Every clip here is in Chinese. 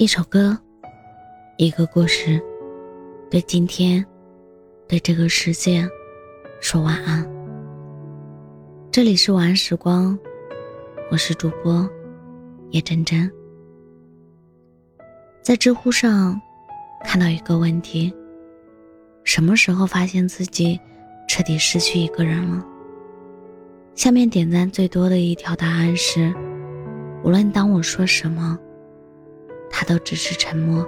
一首歌，一个故事，对今天，对这个世界，说晚安。这里是晚安时光，我是主播叶真真。在知乎上看到一个问题：什么时候发现自己彻底失去一个人了？下面点赞最多的一条答案是：无论当我说什么。他都只是沉默，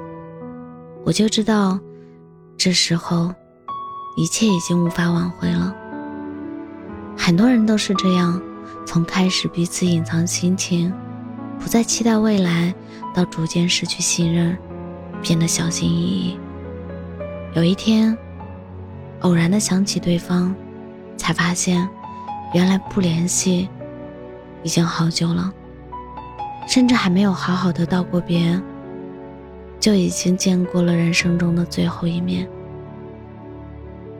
我就知道，这时候，一切已经无法挽回了。很多人都是这样，从开始彼此隐藏心情，不再期待未来，到逐渐失去信任，变得小心翼翼。有一天，偶然的想起对方，才发现，原来不联系，已经好久了，甚至还没有好好的道过别。就已经见过了人生中的最后一面。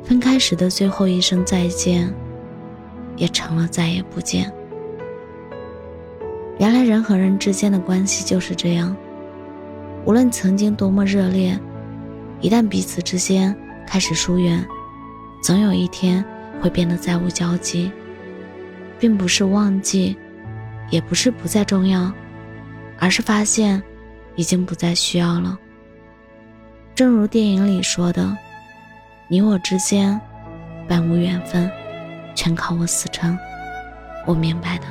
分开时的最后一声再见，也成了再也不见。原来人和人之间的关系就是这样，无论曾经多么热烈，一旦彼此之间开始疏远，总有一天会变得再无交集。并不是忘记，也不是不再重要，而是发现。已经不再需要了。正如电影里说的：“你我之间本无缘分，全靠我死撑。”我明白的。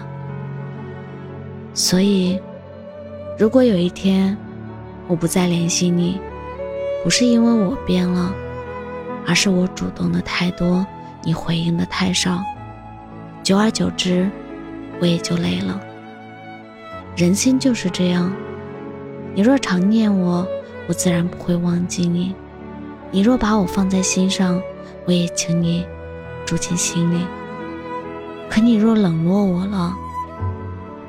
所以，如果有一天我不再联系你，不是因为我变了，而是我主动的太多，你回应的太少，久而久之，我也就累了。人心就是这样。你若常念我，我自然不会忘记你；你若把我放在心上，我也请你住进心里。可你若冷落我了，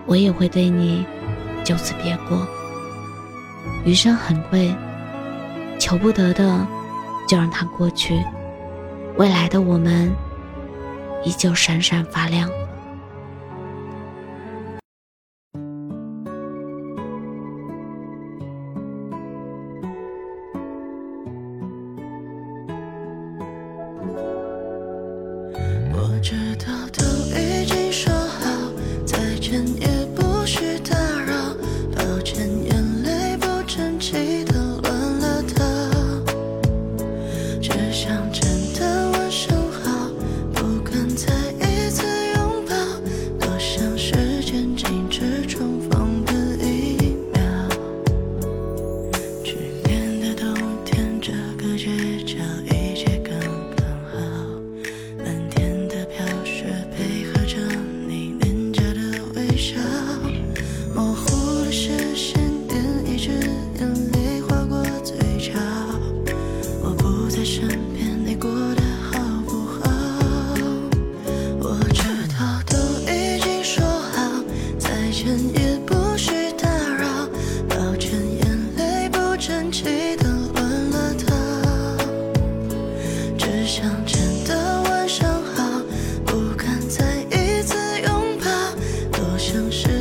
我也会对你就此别过。余生很贵，求不得的就让它过去，未来的我们依旧闪闪发亮。重逢城市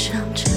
想着